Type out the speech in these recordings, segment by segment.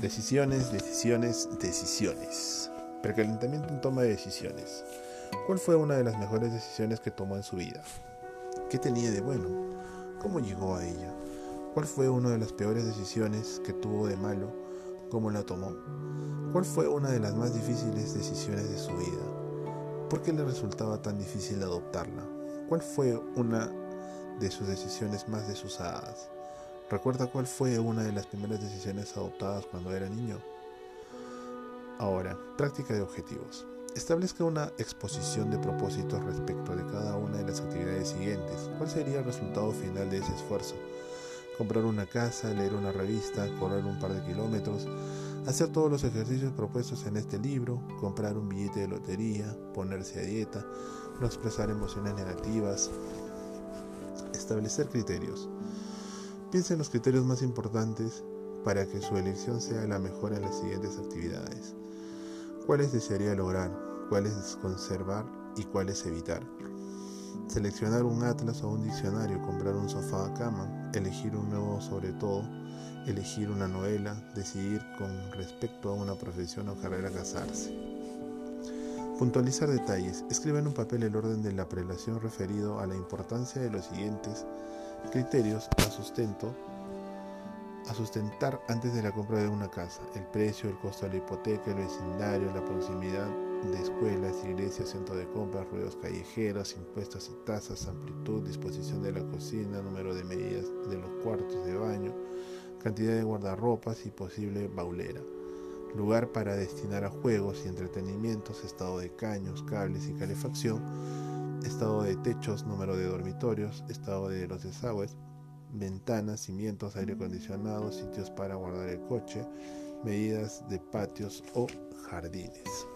Decisiones, decisiones, decisiones. Precalentamiento en toma de decisiones. ¿Cuál fue una de las mejores decisiones que tomó en su vida? ¿Qué tenía de bueno? ¿Cómo llegó a ella? ¿Cuál fue una de las peores decisiones que tuvo de malo? ¿Cómo la tomó? ¿Cuál fue una de las más difíciles decisiones de su vida? ¿Por qué le resultaba tan difícil adoptarla? ¿Cuál fue una de sus decisiones más desusadas? ¿Recuerda cuál fue una de las primeras decisiones adoptadas cuando era niño? Ahora, práctica de objetivos. Establezca una exposición de propósitos respecto de cada una de las actividades siguientes. ¿Cuál sería el resultado final de ese esfuerzo? Comprar una casa, leer una revista, correr un par de kilómetros, hacer todos los ejercicios propuestos en este libro, comprar un billete de lotería, ponerse a dieta, no expresar emociones negativas, establecer criterios. Piensa en los criterios más importantes para que su elección sea la mejor en las siguientes actividades. ¿Cuáles desearía lograr? ¿Cuáles conservar? ¿Y cuáles evitar? Seleccionar un atlas o un diccionario, comprar un sofá a cama, elegir un nuevo sobre todo, elegir una novela, decidir con respecto a una profesión o carrera casarse. Puntualizar detalles. Escribe en un papel el orden de la prelación referido a la importancia de los siguientes criterios a sustento a sustentar antes de la compra de una casa, el precio, el costo de la hipoteca, el vecindario, la proximidad de escuelas, iglesias, centro de compras, ruedos callejeros, impuestos y tasas, amplitud, disposición de la cocina, número de medidas de los cuartos de baño, cantidad de guardarropas y posible baulera, lugar para destinar a juegos y entretenimientos, estado de caños, cables y calefacción, estado de techos, número de dormitorios, estado de los desagües, ventanas, cimientos, aire acondicionado, sitios para guardar el coche, medidas de patios o jardines.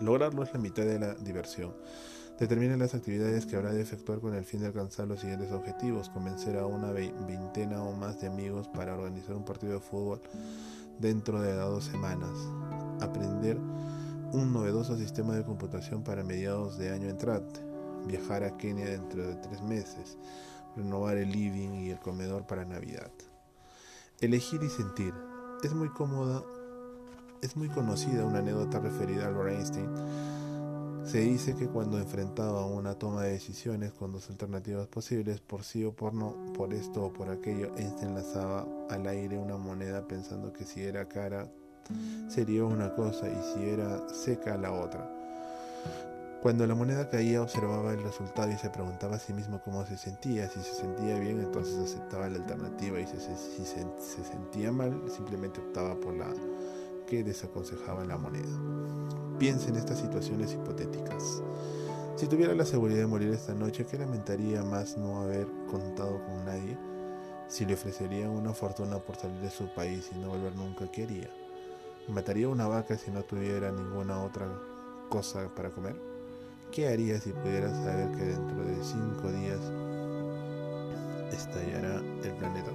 Lograrlo es la mitad de la diversión. Determina las actividades que habrá de efectuar con el fin de alcanzar los siguientes objetivos. Convencer a una veintena o más de amigos para organizar un partido de fútbol dentro de dos semanas. Aprender un novedoso sistema de computación para mediados de año entrante, viajar a Kenia dentro de tres meses, renovar el living y el comedor para Navidad. Elegir y sentir. Es muy cómoda, es muy conocida una anécdota referida a Albert Einstein. Se dice que cuando enfrentaba una toma de decisiones con dos alternativas posibles, por sí o por no, por esto o por aquello, Einstein lanzaba al aire una moneda pensando que si era cara sería una cosa y si era seca la otra. Cuando la moneda caía observaba el resultado y se preguntaba a sí mismo cómo se sentía. Si se sentía bien entonces aceptaba la alternativa y si se, sentía mal simplemente optaba por la que desaconsejaba la moneda. Piense en estas situaciones hipotéticas. Si tuviera la seguridad de morir esta noche, ¿qué lamentaría más no haber contado con nadie? Si le ofrecerían una fortuna por salir de su país y no volver nunca, ¿qué haría? ¿Mataría una vaca si no tuviera ninguna otra cosa para comer? ¿Qué haría si pudiera saber que dentro de cinco días estallará el planeta?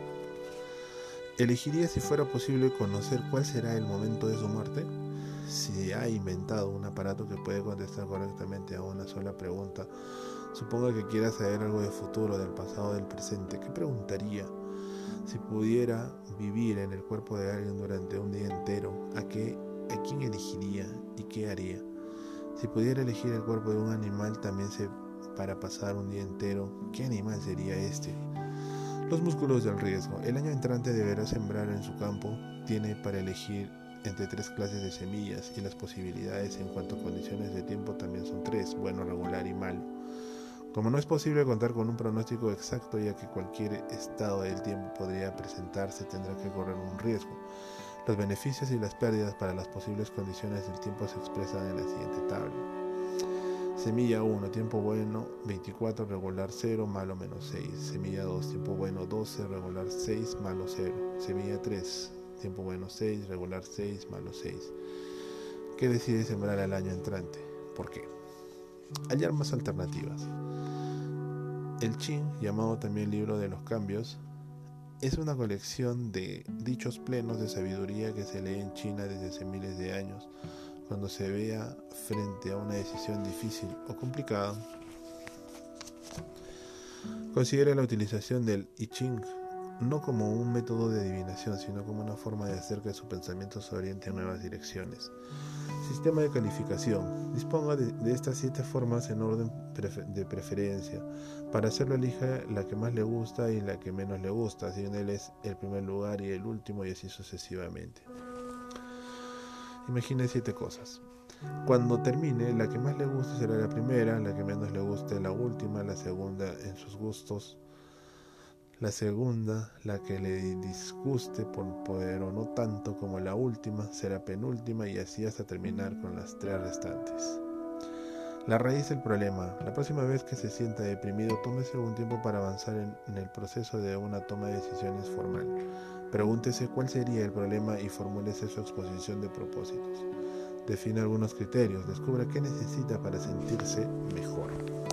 ¿Elegiría si fuera posible conocer cuál será el momento de su muerte? Si ha inventado un aparato que puede contestar correctamente a una sola pregunta, suponga que quiera saber algo del futuro, del pasado, del presente, ¿qué preguntaría? Si pudiera vivir en el cuerpo de alguien durante un día entero, ¿a, qué, ¿a quién elegiría y qué haría? Si pudiera elegir el cuerpo de un animal también se, para pasar un día entero, ¿qué animal sería este? Los músculos del riesgo. El año entrante deberá sembrar en su campo. Tiene para elegir entre tres clases de semillas y las posibilidades en cuanto a condiciones de tiempo también son tres, bueno, regular y malo. Como no es posible contar con un pronóstico exacto ya que cualquier estado del tiempo podría presentarse, tendrá que correr un riesgo. Los beneficios y las pérdidas para las posibles condiciones del tiempo se expresan en la siguiente tabla. Semilla 1, tiempo bueno 24, regular 0, malo menos 6. Semilla 2, tiempo bueno 12, regular 6, malo 0. Semilla 3, tiempo bueno 6, regular 6, malo 6. ¿Qué decide sembrar al año entrante? ¿Por qué? Hallar más alternativas. El Qing, llamado también libro de los cambios, es una colección de dichos plenos de sabiduría que se lee en China desde hace miles de años, cuando se vea frente a una decisión difícil o complicada. Considera la utilización del I Ching no como un método de adivinación, sino como una forma de hacer que su pensamiento se oriente en nuevas direcciones. Sistema de calificación. Disponga de, estas siete formas en orden de preferencia. Para hacerlo elija la que más le gusta y la que menos le gusta, si él es el primer lugar y el último y así sucesivamente. Imagine siete cosas. Cuando termine, la que más le guste será la primera, la que menos le guste la última, la segunda en sus gustos, la segunda, la que le disguste por poder o no tanto como la última, será penúltima y así hasta terminar con las tres restantes. La raíz del problema. La próxima vez que se sienta deprimido, tómese algún tiempo para avanzar en, en, el proceso de una toma de decisiones formal. Pregúntese cuál sería el problema y formúlese su exposición de propósitos. Define algunos criterios, descubra qué necesita para sentirse mejor.